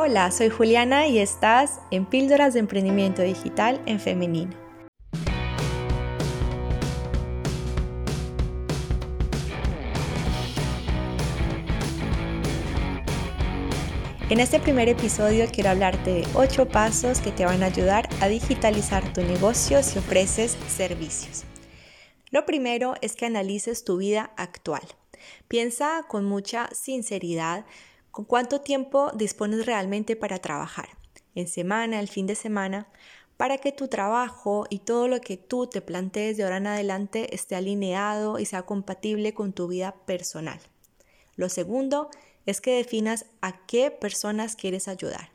Hola, soy Juliana y estás en Píldoras de Emprendimiento Digital en Femenino. En este primer episodio quiero hablarte de 8 pasos que te van a ayudar a digitalizar tu negocio si ofreces servicios. Lo primero es que analices tu vida actual. Piensa con mucha sinceridad con cuánto tiempo dispones realmente para trabajar, en semana, el fin de semana, para que tu trabajo y todo lo que tú te plantees de ahora en adelante esté alineado y sea compatible con tu vida personal. Lo segundo es que definas a qué personas quieres ayudar.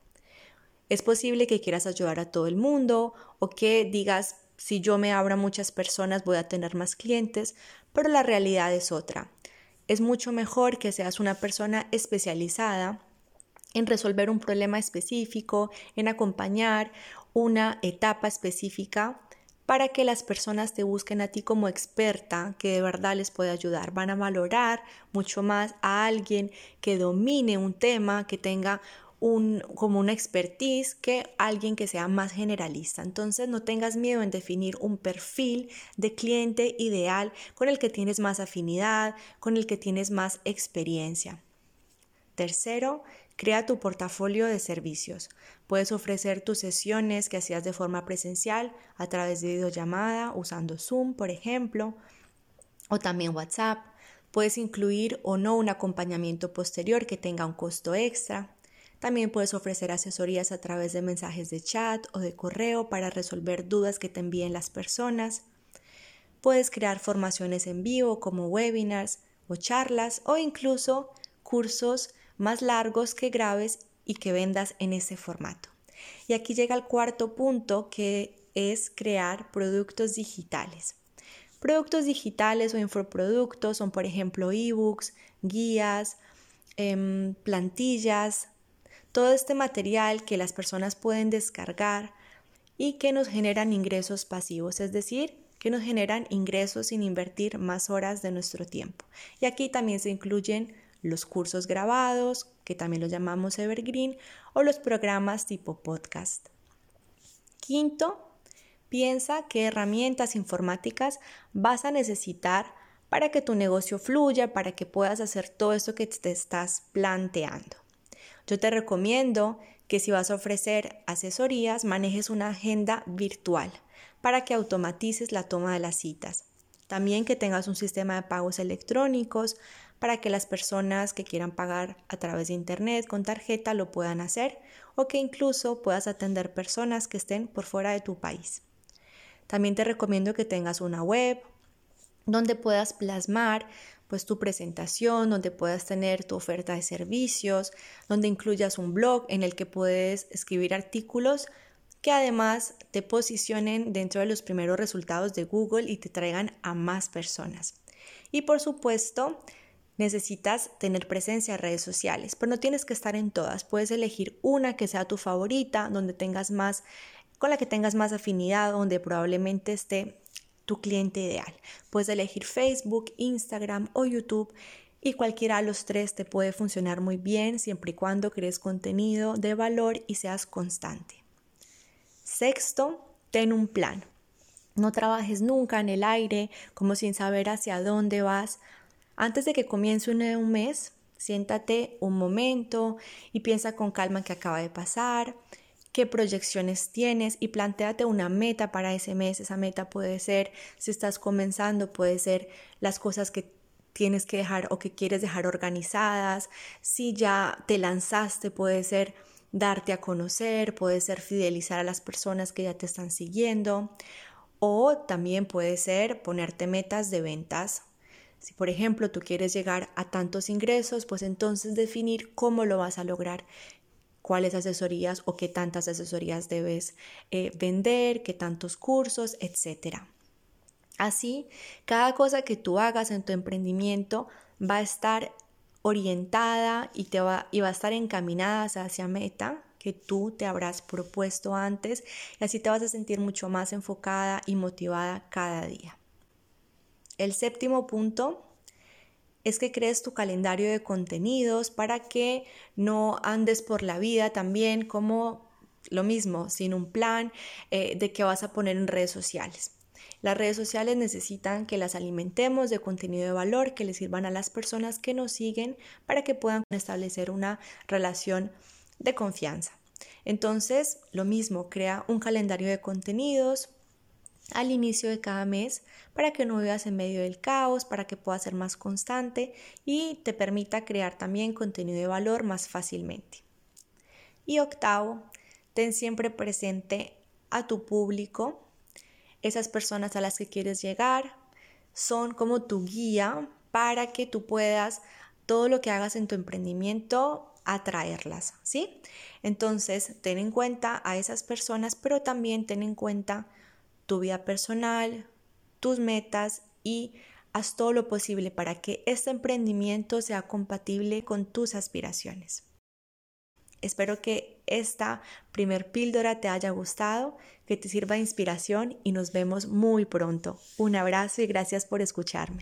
Es posible que quieras ayudar a todo el mundo o que digas, si yo me abro a muchas personas voy a tener más clientes, pero la realidad es otra es mucho mejor que seas una persona especializada en resolver un problema específico, en acompañar una etapa específica para que las personas te busquen a ti como experta que de verdad les puede ayudar. Van a valorar mucho más a alguien que domine un tema, que tenga como una expertise que alguien que sea más generalista. Entonces no tengas miedo en definir un perfil de cliente ideal con el que tienes más afinidad, con el que tienes más experiencia. Tercero, crea tu portafolio de servicios. Puedes ofrecer tus sesiones que hacías de forma presencial a través de videollamada, usando Zoom, por ejemplo, o también WhatsApp. Puedes incluir o no un acompañamiento posterior que tenga un costo extra. También puedes ofrecer asesorías a través de mensajes de chat o de correo para resolver dudas que te envíen las personas. Puedes crear formaciones en vivo como webinars o charlas o incluso cursos más largos que graves y que vendas en ese formato. Y aquí llega el cuarto punto que es crear productos digitales. Productos digitales o infoproductos son, por ejemplo, ebooks, guías, em, plantillas, todo este material que las personas pueden descargar y que nos generan ingresos pasivos, es decir, que nos generan ingresos sin invertir más horas de nuestro tiempo. Y aquí también se incluyen los cursos grabados, que también los llamamos evergreen, o los programas tipo podcast. Quinto, piensa qué herramientas informáticas vas a necesitar para que tu negocio fluya, para que puedas hacer todo esto que te estás planteando. Yo te recomiendo que si vas a ofrecer asesorías, manejes una agenda virtual para que automatices la toma de las citas. También que tengas un sistema de pagos electrónicos para que las personas que quieran pagar a través de Internet con tarjeta lo puedan hacer o que incluso puedas atender personas que estén por fuera de tu país. También te recomiendo que tengas una web donde puedas plasmar pues tu presentación, donde puedas tener tu oferta de servicios, donde incluyas un blog en el que puedes escribir artículos que además te posicionen dentro de los primeros resultados de Google y te traigan a más personas. Y por supuesto, necesitas tener presencia en redes sociales, pero no tienes que estar en todas. Puedes elegir una que sea tu favorita, donde tengas más con la que tengas más afinidad, donde probablemente esté tu cliente ideal. Puedes elegir Facebook, Instagram o YouTube y cualquiera de los tres te puede funcionar muy bien siempre y cuando crees contenido de valor y seas constante. Sexto, ten un plan. No trabajes nunca en el aire como sin saber hacia dónde vas. Antes de que comience un mes, siéntate un momento y piensa con calma qué acaba de pasar, qué proyecciones tienes y planteate una meta para ese mes. Esa meta puede ser, si estás comenzando, puede ser las cosas que tienes que dejar o que quieres dejar organizadas. Si ya te lanzaste, puede ser darte a conocer, puede ser fidelizar a las personas que ya te están siguiendo o también puede ser ponerte metas de ventas. Si por ejemplo tú quieres llegar a tantos ingresos, pues entonces definir cómo lo vas a lograr, cuáles asesorías o qué tantas asesorías debes eh, vender, qué tantos cursos, etc. Así, cada cosa que tú hagas en tu emprendimiento va a estar orientada y, te va, y va a estar encaminada hacia meta que tú te habrás propuesto antes y así te vas a sentir mucho más enfocada y motivada cada día. El séptimo punto es que crees tu calendario de contenidos para que no andes por la vida también como lo mismo, sin un plan eh, de qué vas a poner en redes sociales. Las redes sociales necesitan que las alimentemos de contenido de valor que les sirvan a las personas que nos siguen para que puedan establecer una relación de confianza. Entonces, lo mismo, crea un calendario de contenidos al inicio de cada mes para que no vivas en medio del caos, para que puedas ser más constante y te permita crear también contenido de valor más fácilmente. Y octavo, ten siempre presente a tu público, esas personas a las que quieres llegar, son como tu guía para que tú puedas todo lo que hagas en tu emprendimiento atraerlas, ¿sí? Entonces, ten en cuenta a esas personas, pero también ten en cuenta tu vida personal, tus metas y haz todo lo posible para que este emprendimiento sea compatible con tus aspiraciones. Espero que esta primer píldora te haya gustado, que te sirva de inspiración y nos vemos muy pronto. Un abrazo y gracias por escucharme.